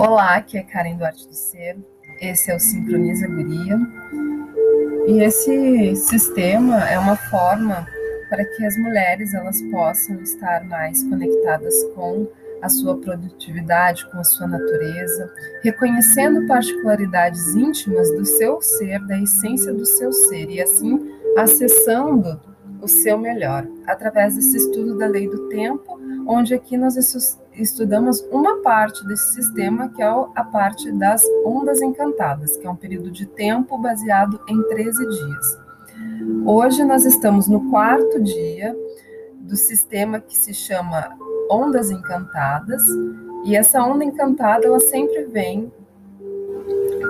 Olá, aqui é Karen Duarte do Ser. Esse é o Sincroniza Guria. E esse sistema é uma forma para que as mulheres elas possam estar mais conectadas com a sua produtividade, com a sua natureza, reconhecendo particularidades íntimas do seu ser, da essência do seu ser e assim acessando o seu melhor através desse estudo da lei do tempo, onde aqui nós estudamos uma parte desse sistema, que é a parte das ondas encantadas, que é um período de tempo baseado em 13 dias. Hoje nós estamos no quarto dia do sistema que se chama Ondas Encantadas, e essa onda encantada ela sempre vem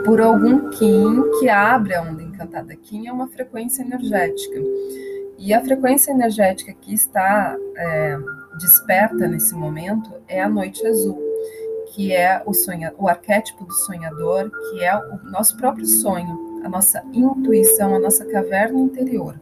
por algum Kim que abre a onda encantada. Kim é uma frequência energética. E a frequência energética que está é, desperta nesse momento é a noite azul, que é o, sonha, o arquétipo do sonhador, que é o nosso próprio sonho, a nossa intuição, a nossa caverna interior.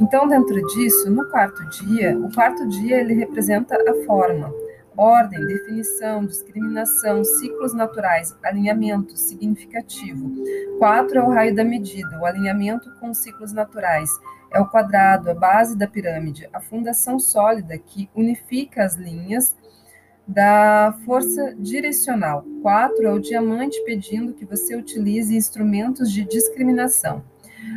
Então, dentro disso, no quarto dia, o quarto dia ele representa a forma, ordem, definição, discriminação, ciclos naturais, alinhamento significativo. Quatro é o raio da medida, o alinhamento com ciclos naturais. É o quadrado, a base da pirâmide, a fundação sólida que unifica as linhas da força direcional. Quatro é o diamante pedindo que você utilize instrumentos de discriminação.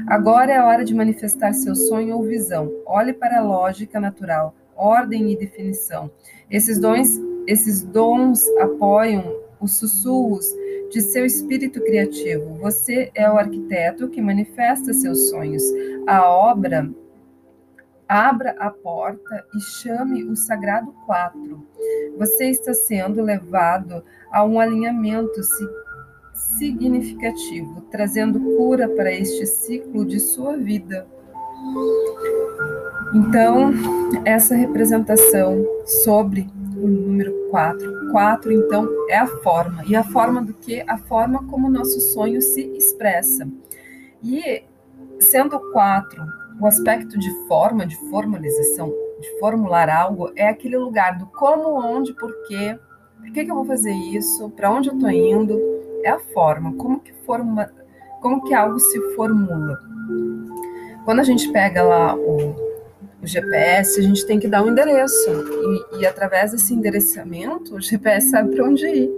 Agora é a hora de manifestar seu sonho ou visão. Olhe para a lógica natural ordem e definição. Esses dons, esses dons apoiam os sussurros de seu espírito criativo. Você é o arquiteto que manifesta seus sonhos. A obra abra a porta e chame o sagrado quatro. Você está sendo levado a um alinhamento significativo, trazendo cura para este ciclo de sua vida. Então, essa representação sobre o número 4. 4, então, é a forma. E a forma do que? A forma como o nosso sonho se expressa. E, sendo 4, o aspecto de forma, de formalização, de formular algo, é aquele lugar do como, onde, porquê, por que, que eu vou fazer isso, para onde eu estou indo, é a forma, como que, forma, como que algo se formula. Quando a gente pega lá o, o GPS, a gente tem que dar um endereço. E, e através desse endereçamento, o GPS sabe para onde ir.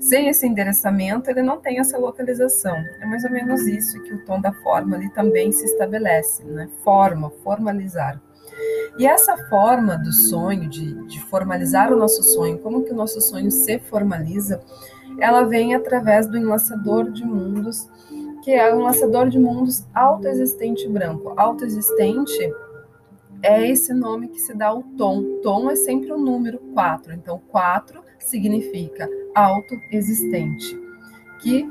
Sem esse endereçamento, ele não tem essa localização. É mais ou menos isso que o tom da forma ali também se estabelece, né? Forma, formalizar. E essa forma do sonho, de, de formalizar o nosso sonho, como que o nosso sonho se formaliza, ela vem através do enlaçador de mundos que é um lançador de mundos autoexistente branco. Autoexistente é esse nome que se dá ao tom. Tom é sempre o número 4. Então, 4 significa autoexistente. Que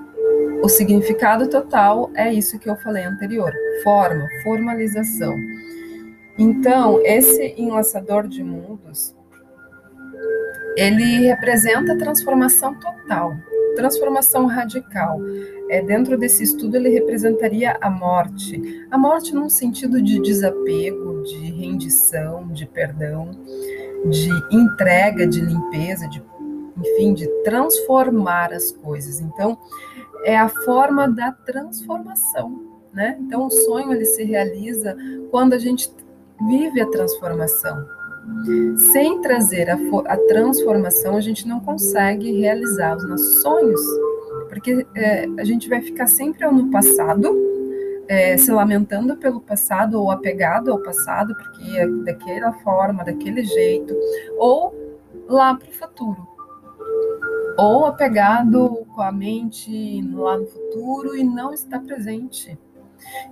o significado total é isso que eu falei anterior: forma, formalização. Então, esse enlaçador de mundos ele representa a transformação total, transformação radical. É, dentro desse estudo, ele representaria a morte. A morte num sentido de desapego, de rendição, de perdão, de entrega, de limpeza, de, enfim, de transformar as coisas. Então, é a forma da transformação. Né? Então, o sonho ele se realiza quando a gente vive a transformação, sem trazer a, a, transformação, a gente não consegue realizar os nossos sonhos, porque é, a gente vai ficar sempre no passado, é, se lamentando pelo passado ou apegado ao passado, porque é daquela forma, daquele jeito, ou lá para o futuro, ou apegado com a mente lá no futuro e não está presente.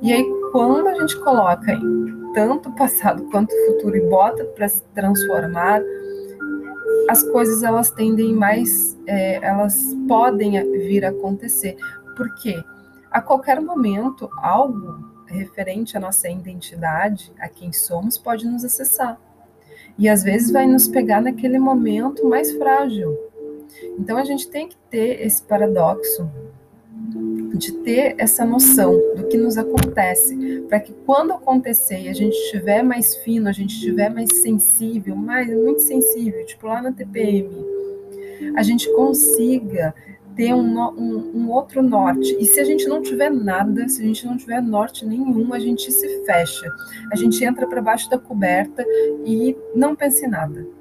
E aí, quando a gente coloca em tanto passado quanto futuro e bota para se transformar, as coisas elas tendem mais, é, elas podem vir a acontecer. Porque a qualquer momento, algo referente à nossa identidade, a quem somos, pode nos acessar. E às vezes vai nos pegar naquele momento mais frágil. Então a gente tem que ter esse paradoxo de ter essa noção do que nos acontece, para que quando acontecer e a gente estiver mais fino, a gente estiver mais sensível, mais muito sensível, tipo lá na TPM, a gente consiga ter um, um, um, outro norte. E se a gente não tiver nada, se a gente não tiver norte nenhum, a gente se fecha. A gente entra para baixo da coberta e não pensa em nada.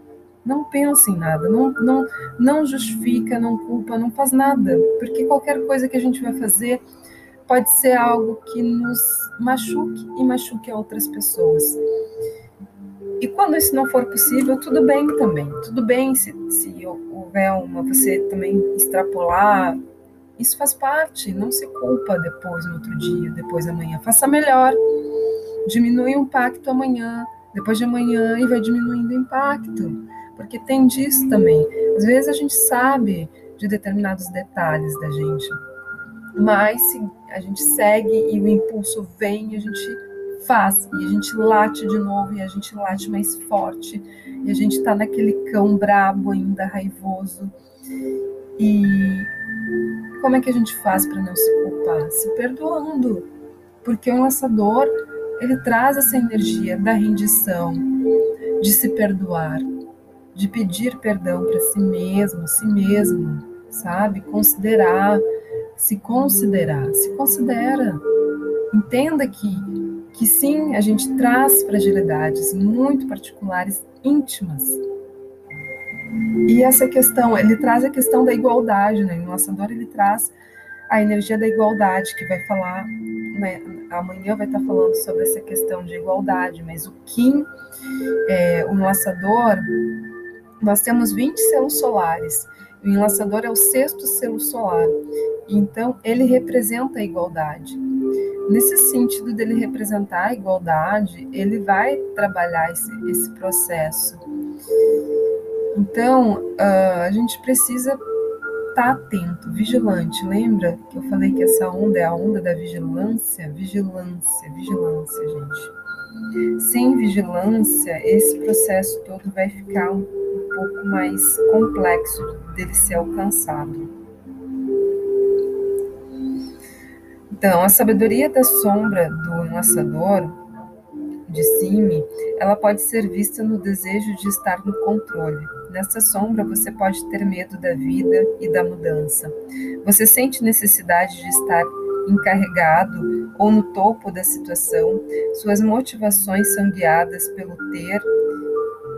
Não pensa em nada, não, não, não justifica, não culpa, não faz nada. Porque qualquer coisa que a gente vai fazer pode ser algo que nos machuque e machuque outras pessoas. E quando isso não for possível, tudo bem também. Tudo bem se, se houver uma, você também extrapolar. Isso faz parte, não se culpa depois, no outro dia, depois amanhã. Faça melhor. Diminui o impacto amanhã, depois de amanhã, e vai diminuindo o impacto. Porque tem disso também. Às vezes a gente sabe de determinados detalhes da gente, mas a gente segue e o impulso vem, a gente faz e a gente late de novo e a gente late mais forte e a gente tá naquele cão brabo ainda, raivoso. E como é que a gente faz para não se culpar? Se perdoando. Porque o lançador, ele traz essa energia da rendição, de se perdoar, de pedir perdão para si mesmo, si mesmo, sabe? Considerar, se considerar, se considera. Entenda que que sim, a gente traz fragilidades muito particulares, íntimas. E essa questão, ele traz a questão da igualdade, né? O lançador, ele traz a energia da igualdade, que vai falar, né? amanhã vai estar falando sobre essa questão de igualdade, mas o Kim, é, o lançador, nós temos 20 selos solares, o enlaçador é o sexto selo solar, então ele representa a igualdade. Nesse sentido dele representar a igualdade, ele vai trabalhar esse, esse processo. Então, uh, a gente precisa estar tá atento, vigilante. Lembra que eu falei que essa onda é a onda da vigilância? Vigilância, vigilância, gente. Sem vigilância, esse processo todo vai ficar um, pouco mais complexo dele ser alcançado. Então, a sabedoria da sombra do lançador de cime, ela pode ser vista no desejo de estar no controle. Nessa sombra, você pode ter medo da vida e da mudança. Você sente necessidade de estar encarregado ou no topo da situação. Suas motivações são guiadas pelo ter,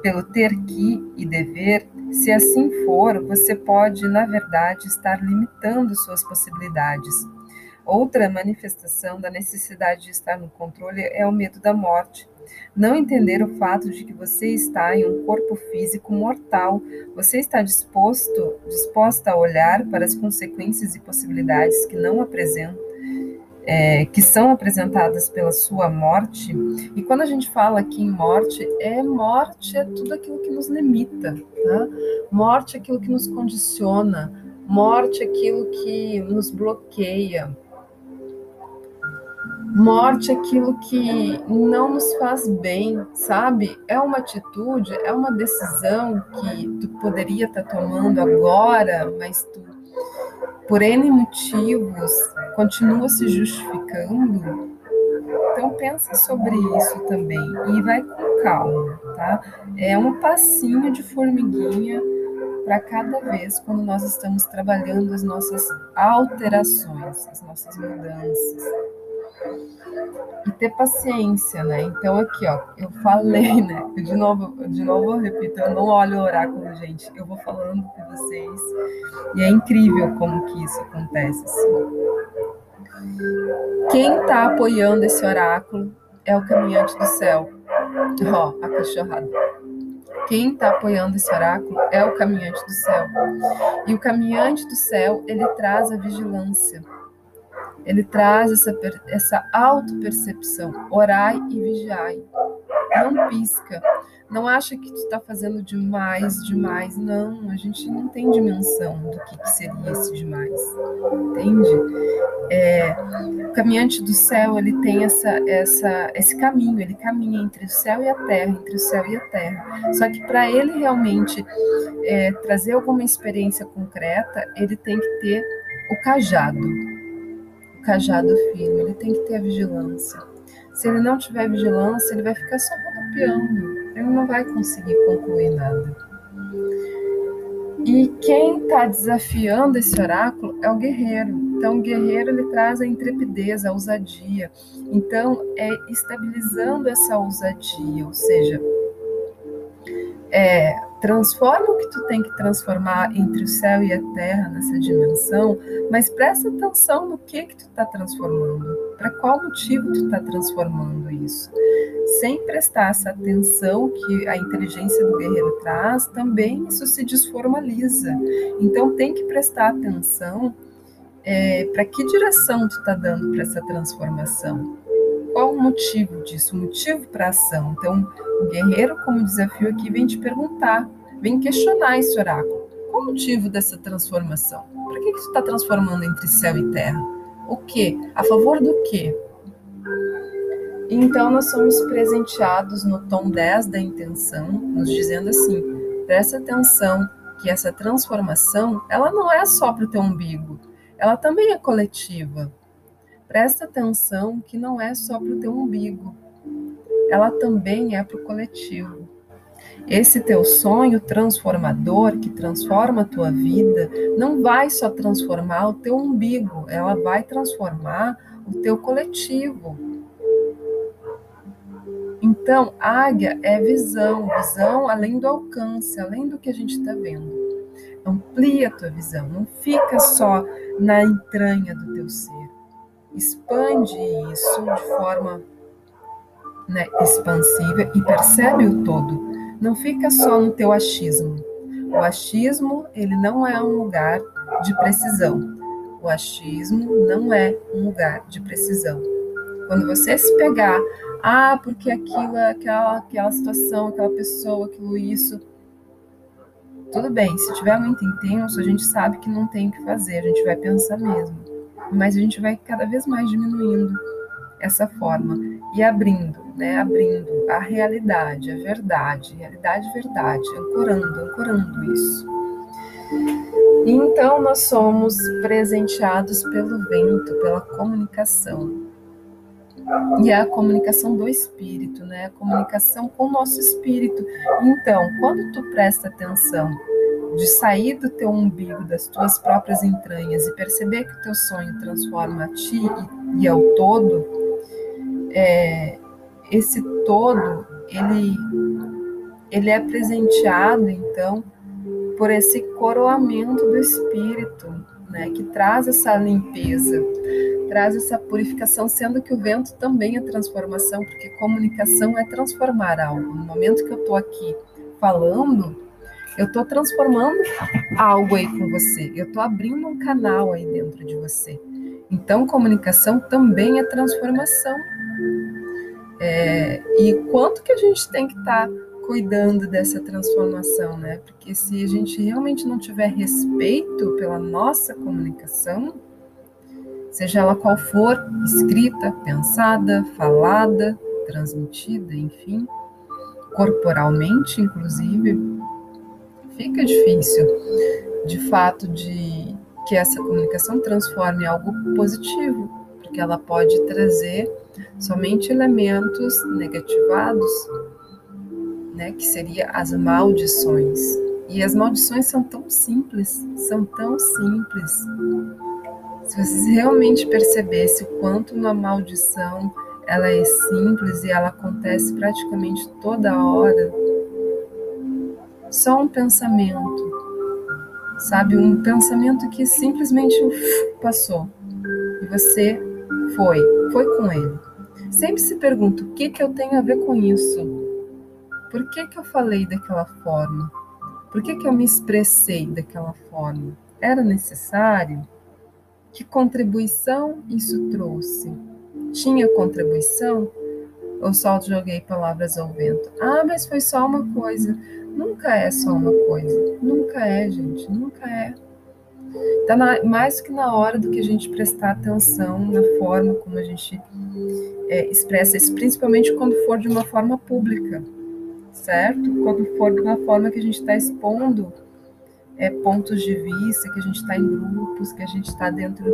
pelo ter que e dever. Se assim for, você pode, na verdade, estar limitando suas possibilidades Outra manifestação da necessidade de estar no controle é o medo da morte. Não entender o fato de que você está em um corpo físico mortal, você está disposto, disposta a olhar para as consequências e possibilidades que não apresentam, é, que são apresentadas pela sua morte. E quando a gente fala aqui em morte, é morte é tudo aquilo que nos limita, tá? Morte é aquilo que nos condiciona, morte é aquilo que nos bloqueia. Morte é aquilo que não nos faz bem, sabe? É uma atitude, é uma decisão que tu poderia estar tá tomando agora, mas tu, por N motivos, continua se justificando. Então pensa sobre isso também e vai com calma, tá? É um passinho de formiguinha para cada vez quando nós estamos trabalhando as nossas alterações, as nossas mudanças e ter paciência, né? Então aqui, ó, eu falei, né? de novo, de novo eu repito, eu não olho o oráculo, gente. Eu vou falando com vocês e é incrível como que isso acontece. Assim. Quem está apoiando esse oráculo é o caminhante do céu. Ó, a cachorrada. Quem está apoiando esse oráculo é o caminhante do céu. E o caminhante do céu, ele traz a vigilância ele traz essa, essa auto-percepção. Orai e vigiai. Não pisca. Não acha que tu está fazendo demais, demais. Não, a gente não tem dimensão do que, que seria esse demais. Entende? É, o caminhante do céu, ele tem essa, essa, esse caminho, ele caminha entre o céu e a terra, entre o céu e a terra. Só que para ele realmente é, trazer alguma experiência concreta, ele tem que ter o cajado cajado firme, ele tem que ter a vigilância. Se ele não tiver vigilância, ele vai ficar só rodopiando, ele não vai conseguir concluir nada. E quem está desafiando esse oráculo é o guerreiro. Então, o guerreiro ele traz a intrepidez, a ousadia. Então, é estabilizando essa ousadia, ou seja, é, transforma o que tu tem que transformar entre o céu e a terra nessa dimensão, mas presta atenção no que que tu está transformando, para qual motivo tu está transformando isso. Sem prestar essa atenção que a inteligência do guerreiro traz, também isso se desformaliza. Então tem que prestar atenção é, para que direção tu está dando para essa transformação. Motivo disso? Motivo para a ação. Então, o guerreiro, como desafio aqui, vem te perguntar, vem questionar esse oráculo. Qual o motivo dessa transformação? Por que, que está transformando entre céu e terra? O que? A favor do quê? Então, nós somos presenteados no tom 10 da intenção, nos dizendo assim: presta atenção que essa transformação, ela não é só para o teu umbigo, ela também é coletiva. Presta atenção que não é só para o teu umbigo, ela também é para o coletivo. Esse teu sonho transformador que transforma a tua vida não vai só transformar o teu umbigo, ela vai transformar o teu coletivo. Então, águia é visão, visão além do alcance, além do que a gente está vendo. Amplia a tua visão, não fica só na entranha do teu ser. Expande isso de forma né, expansiva e percebe o todo. Não fica só no teu achismo. O achismo, ele não é um lugar de precisão. O achismo não é um lugar de precisão. Quando você se pegar, ah, porque aquilo, aquela, aquela situação, aquela pessoa, aquilo, isso. Tudo bem, se tiver muito intenso, a gente sabe que não tem o que fazer, a gente vai pensar mesmo. Mas a gente vai cada vez mais diminuindo essa forma e abrindo, né, abrindo a realidade, a verdade, realidade, verdade, ancorando, ancorando isso. E então nós somos presenteados pelo vento, pela comunicação. E é a comunicação do espírito, né? A comunicação com o nosso espírito. Então, quando tu presta atenção de sair do teu umbigo, das tuas próprias entranhas e perceber que o teu sonho transforma a ti e, e ao todo, é, esse todo ele ele é presenteado então por esse coroamento do espírito, né, que traz essa limpeza, traz essa purificação, sendo que o vento também é transformação, porque comunicação é transformar algo. No momento que eu estou aqui falando, eu estou transformando algo aí com você, eu estou abrindo um canal aí dentro de você. Então, comunicação também é transformação. É, e quanto que a gente tem que estar tá cuidando dessa transformação, né? Porque se a gente realmente não tiver respeito pela nossa comunicação, seja ela qual for, escrita, pensada, falada, transmitida, enfim, corporalmente, inclusive, fica difícil, de fato, de que essa comunicação transforme algo positivo, porque ela pode trazer somente elementos negativados, né, que seria as maldições. E as maldições são tão simples, são tão simples. Se vocês realmente percebessem o quanto uma maldição ela é simples e ela acontece praticamente toda hora, só um pensamento, sabe, um pensamento que simplesmente passou e você foi, foi com ele. Sempre se pergunta o que, que eu tenho a ver com isso? Por que, que eu falei daquela forma? Por que, que eu me expressei daquela forma? Era necessário? Que contribuição isso trouxe? Tinha contribuição? Ou só joguei palavras ao vento? Ah, mas foi só uma coisa. Nunca é só uma coisa. Nunca é, gente. Nunca é. Está mais que na hora do que a gente prestar atenção na forma como a gente é, expressa isso, principalmente quando for de uma forma pública, certo? Quando for de uma forma que a gente está expondo é, pontos de vista, que a gente está em grupos, que a gente está dentro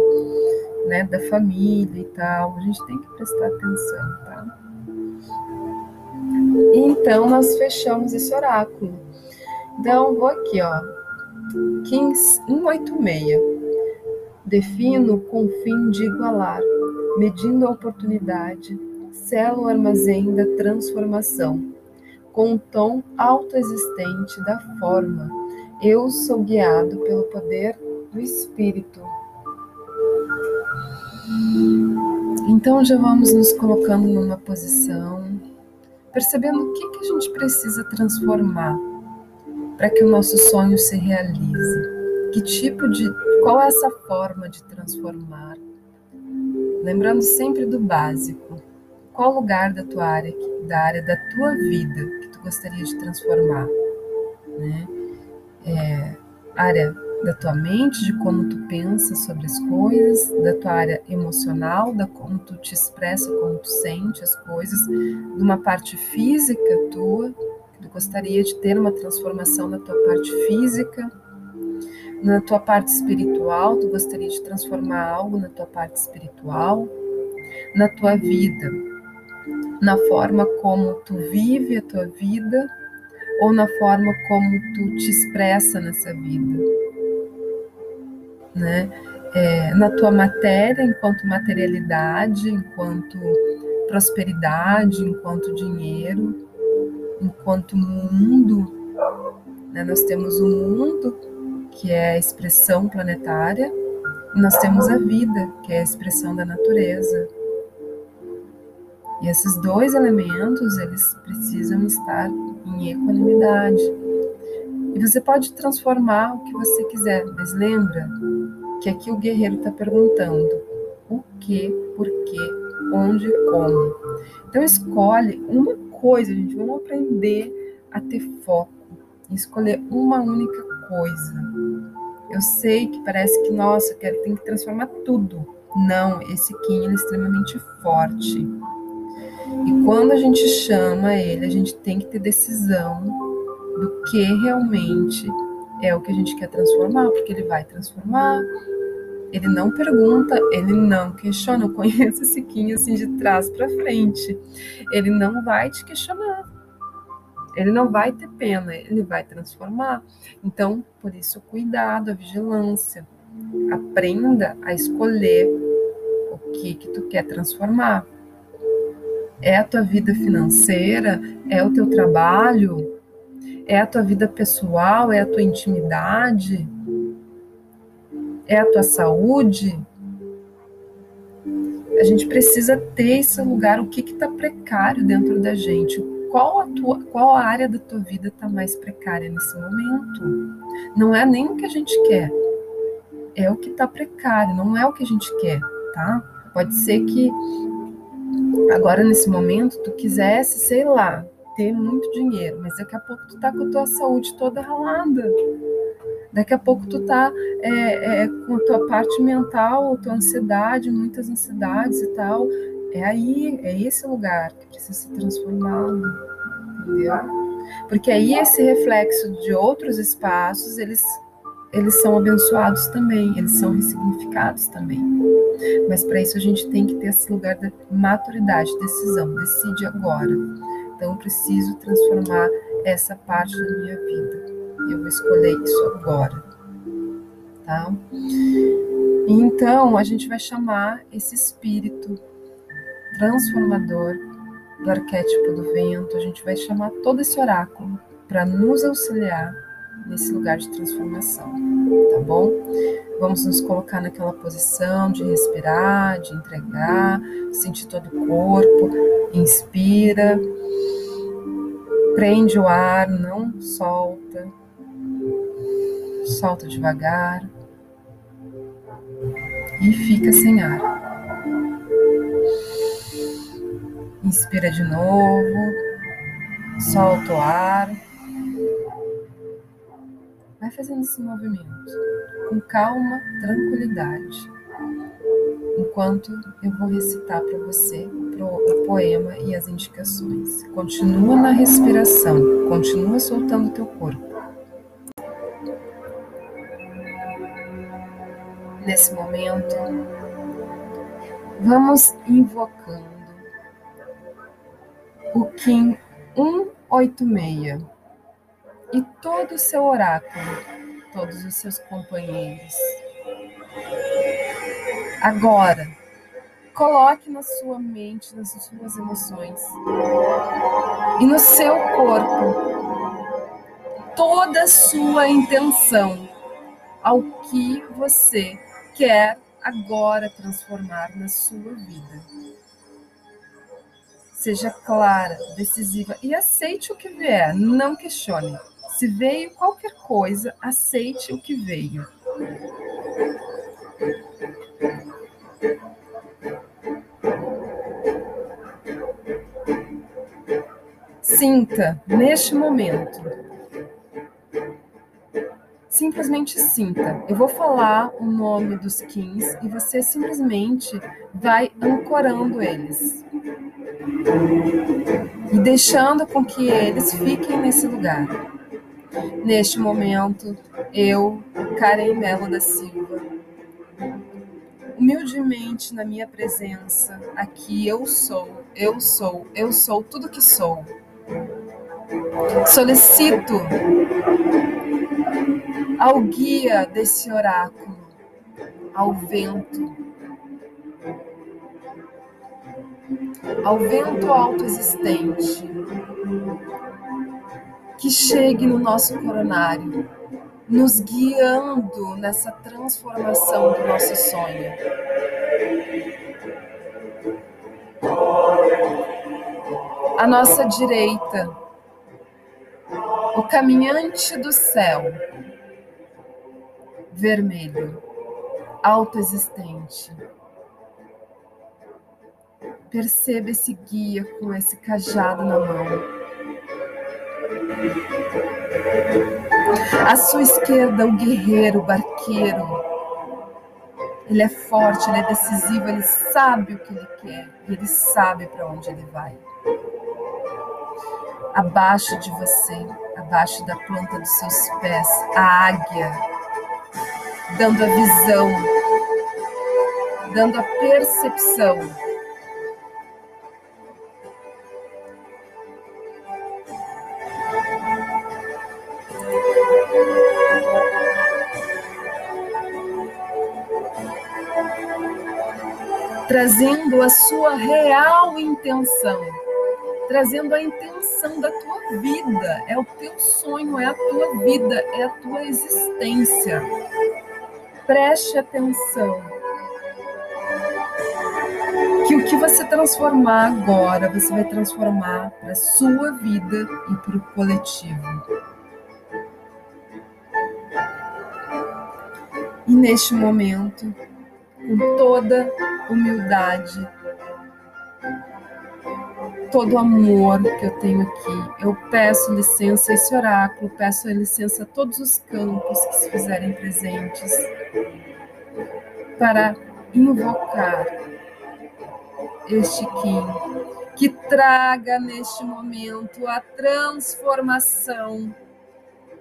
né, da família e tal, a gente tem que prestar atenção, tá? Então, nós fechamos esse oráculo. Então, vou aqui, ó, Kim 186. Defino com o fim de igualar, medindo a oportunidade, selo o armazém da transformação. Com o tom autoexistente da forma, eu sou guiado pelo poder do Espírito. Então já vamos nos colocando numa posição, percebendo o que, que a gente precisa transformar para que o nosso sonho se realize. Que tipo de. Qual é essa forma de transformar? Lembrando sempre do básico. Qual lugar da tua área, da área da tua vida que tu gostaria de transformar? Né? É, área da tua mente, de como tu pensa sobre as coisas, da tua área emocional, da como tu te expressa, como tu sente as coisas, de uma parte física tua, que tu gostaria de ter uma transformação na tua parte física, na tua parte espiritual, tu gostaria de transformar algo na tua parte espiritual, na tua vida, na forma como tu vive a tua vida ou na forma como tu te expressa nessa vida né? É, na tua matéria, enquanto materialidade, enquanto prosperidade, enquanto dinheiro, enquanto mundo. Né? Nós temos o mundo, que é a expressão planetária, e nós temos a vida, que é a expressão da natureza. E esses dois elementos, eles precisam estar em equanimidade. E você pode transformar o que você quiser, mas lembra que aqui o guerreiro está perguntando o que, por quê, onde, como. Então escolhe uma coisa, gente, vamos aprender a ter foco, escolher uma única coisa. Eu sei que parece que, nossa, quero, tem que transformar tudo. Não, esse Kim é extremamente forte. E quando a gente chama ele, a gente tem que ter decisão do que realmente é o que a gente quer transformar, porque ele vai transformar. Ele não pergunta, ele não questiona. Eu conheço esse Kim assim de trás para frente. Ele não vai te questionar. Ele não vai ter pena, ele vai transformar. Então, por isso, cuidado, a vigilância. Aprenda a escolher o que que tu quer transformar. É a tua vida financeira? É o teu trabalho? É a tua vida pessoal? É a tua intimidade? É a tua saúde? A gente precisa ter esse lugar, o que está precário dentro da gente. Qual a, tua, qual a área da tua vida está mais precária nesse momento? Não é nem o que a gente quer, é o que está precário, não é o que a gente quer, tá? Pode ser que agora nesse momento tu quisesse, sei lá, ter muito dinheiro, mas daqui a pouco tu tá com a tua saúde toda ralada. Daqui a pouco tu tá é, é, com a tua parte mental, a tua ansiedade, muitas ansiedades e tal. É aí, é esse lugar que precisa ser transformado, entendeu? Porque aí esse reflexo de outros espaços, eles eles são abençoados também, eles são ressignificados também. Mas para isso a gente tem que ter esse lugar da maturidade, decisão, decide agora. Então, preciso transformar essa parte da minha vida. Eu vou escolher isso agora. Tá? Então, a gente vai chamar esse espírito transformador do arquétipo do vento, a gente vai chamar todo esse oráculo para nos auxiliar nesse lugar de transformação, tá bom? Vamos nos colocar naquela posição de respirar, de entregar, sentir todo o corpo, inspira, prende o ar, não solta, solta devagar e fica sem ar. Inspira de novo, solta o ar. Vai fazendo esse movimento com calma, tranquilidade, enquanto eu vou recitar para você o poema e as indicações. Continua na respiração, continua soltando teu corpo. Nesse momento, vamos invocando o Kim 186 e todo o seu oráculo, todos os seus companheiros. Agora, coloque na sua mente, nas suas emoções e no seu corpo toda a sua intenção ao que você quer agora transformar na sua vida. Seja clara, decisiva e aceite o que vier, não questione. Se veio qualquer coisa, aceite o que veio. Sinta neste momento. Simplesmente sinta. Eu vou falar o nome dos skins e você simplesmente vai ancorando eles. E deixando com que eles fiquem nesse lugar. Neste momento, eu, Karen Melo da Silva, humildemente na minha presença, aqui eu sou, eu sou, eu sou tudo que sou. Solicito ao guia desse oráculo, ao vento, ao vento autoexistente, que chegue no nosso coronário, nos guiando nessa transformação do nosso sonho. À nossa direita, o caminhante do céu, vermelho, autoexistente. Perceba esse guia com esse cajado na mão à sua esquerda, o guerreiro, o barqueiro. Ele é forte, ele é decisivo, ele sabe o que ele quer ele sabe para onde ele vai. Abaixo de você, abaixo da planta dos seus pés, a águia, dando a visão, dando a percepção. Trazendo a sua real intenção, trazendo a intenção da tua vida. É o teu sonho, é a tua vida, é a tua existência. Preste atenção. Que o que você transformar agora, você vai transformar para a sua vida e para o coletivo. E neste momento, com toda humildade, todo amor que eu tenho aqui. Eu peço licença a esse oráculo, peço licença a todos os campos que se fizerem presentes para invocar este Kim, que traga neste momento a transformação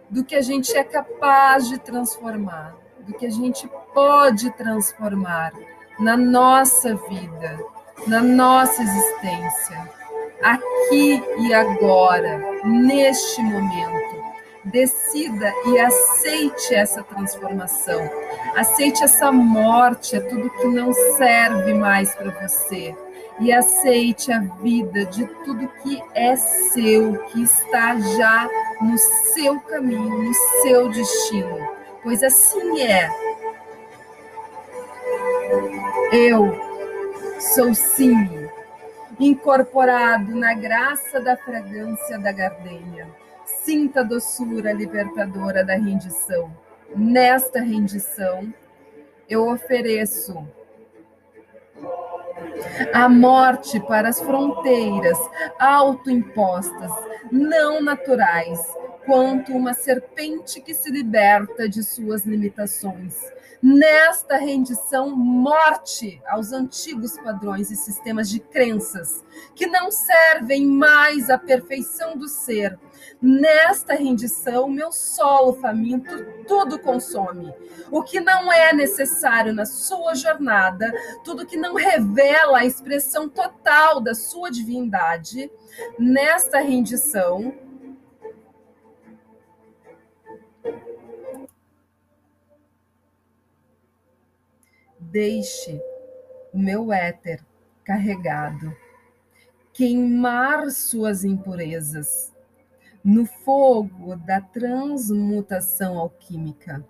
do que a gente é capaz de transformar, do que a gente pode transformar na nossa vida, na nossa existência, aqui e agora, neste momento. Decida e aceite essa transformação. Aceite essa morte, é tudo que não serve mais para você. E aceite a vida de tudo que é seu, que está já no seu caminho, no seu destino. Pois assim é eu sou sim incorporado na graça da fragrância da gardenia. Sinta a doçura libertadora da rendição. Nesta rendição, eu ofereço a morte para as fronteiras autoimpostas, não naturais, quanto uma serpente que se liberta de suas limitações nesta rendição morte aos antigos padrões e sistemas de crenças que não servem mais à perfeição do ser. Nesta rendição, meu solo faminto tudo consome. O que não é necessário na sua jornada, tudo que não revela a expressão total da sua divindade, nesta rendição, deixe o meu éter carregado queimar suas impurezas no fogo da transmutação alquímica,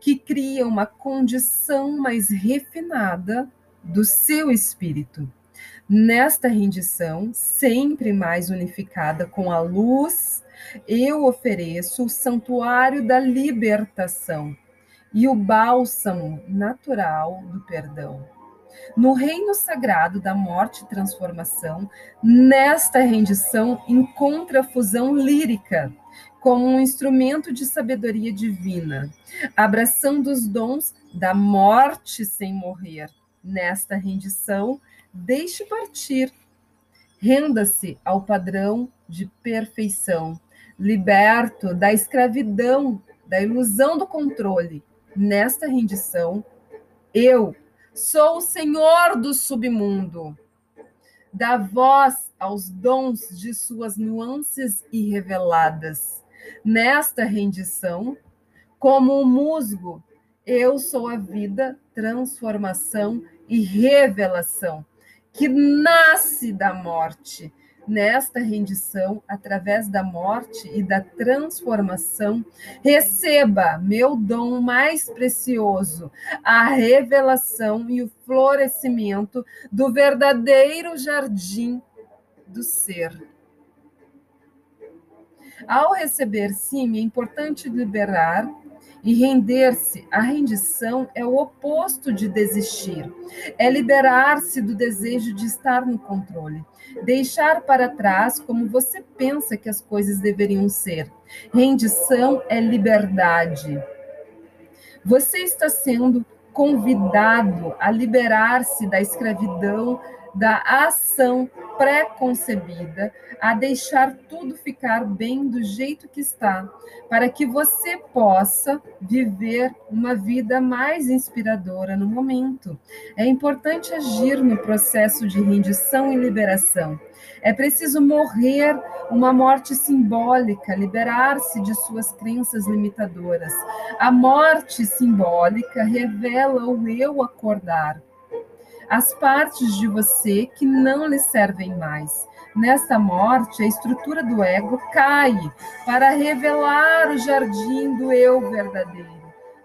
que cria uma condição mais refinada do seu espírito. Nesta rendição, sempre mais unificada com a luz, eu ofereço o santuário da libertação e o bálsamo natural do perdão no reino sagrado da morte e transformação, nesta rendição encontra a fusão lírica como um instrumento de sabedoria divina, abraçando os dons da morte sem morrer. Nesta rendição, deixe partir, renda-se ao padrão de perfeição, liberto da escravidão, da ilusão do controle. Nesta rendição, eu Sou o Senhor do submundo. Dá voz aos dons de suas nuances irreveladas. Nesta rendição, como um musgo, eu sou a vida, transformação e revelação que nasce da morte nesta rendição, através da morte e da transformação, receba meu dom mais precioso, a revelação e o florescimento do verdadeiro jardim do ser. Ao receber sim, é importante liberar e render-se, a rendição é o oposto de desistir. É liberar-se do desejo de estar no controle. Deixar para trás como você pensa que as coisas deveriam ser. Rendição é liberdade. Você está sendo convidado a liberar-se da escravidão da ação pré-concebida a deixar tudo ficar bem do jeito que está, para que você possa viver uma vida mais inspiradora no momento. É importante agir no processo de rendição e liberação. É preciso morrer uma morte simbólica, liberar-se de suas crenças limitadoras. A morte simbólica revela o eu acordar as partes de você que não lhe servem mais. Nesta morte, a estrutura do ego cai para revelar o jardim do eu verdadeiro.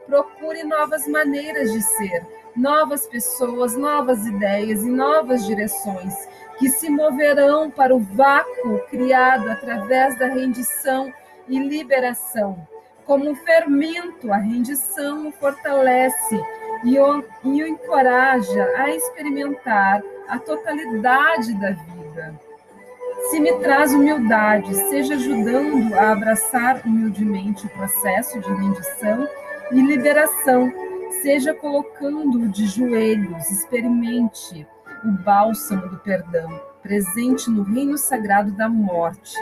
Procure novas maneiras de ser, novas pessoas, novas ideias e novas direções que se moverão para o vácuo criado através da rendição e liberação. Como fermento, a rendição o fortalece e o, e o encoraja a experimentar a totalidade da vida. Se me traz humildade, seja ajudando a abraçar humildemente o processo de rendição e liberação, seja colocando-o de joelhos, experimente o bálsamo do perdão, presente no reino sagrado da morte.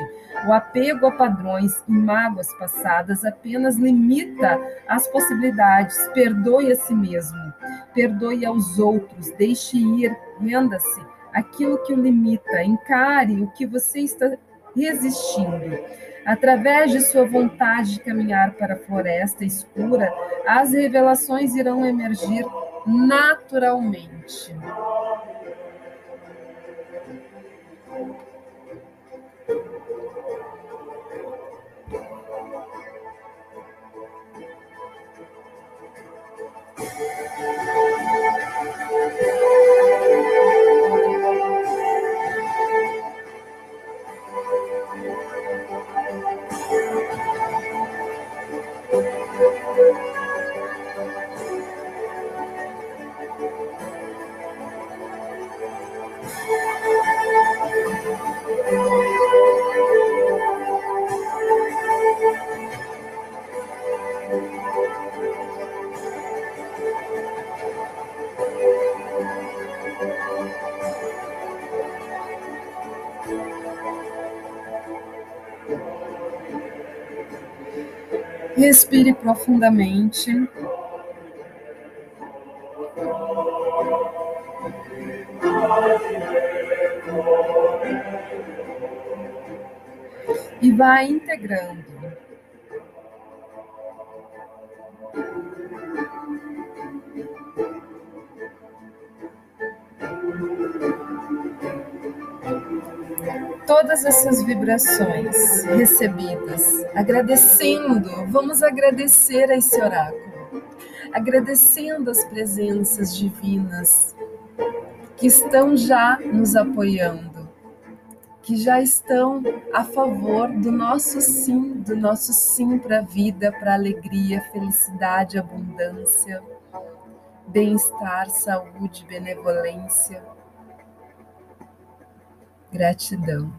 O apego a padrões e mágoas passadas apenas limita as possibilidades. Perdoe a si mesmo, perdoe aos outros, deixe ir, renda-se aquilo que o limita, encare o que você está resistindo. Através de sua vontade de caminhar para a floresta escura, as revelações irão emergir naturalmente. Respire profundamente. E vai integrando. Todas essas vibrações recebidas, agradecendo, vamos agradecer a esse oráculo, agradecendo as presenças divinas que estão já nos apoiando, que já estão a favor do nosso sim, do nosso sim para a vida, para alegria, felicidade, abundância, bem-estar, saúde, benevolência. Gratidão.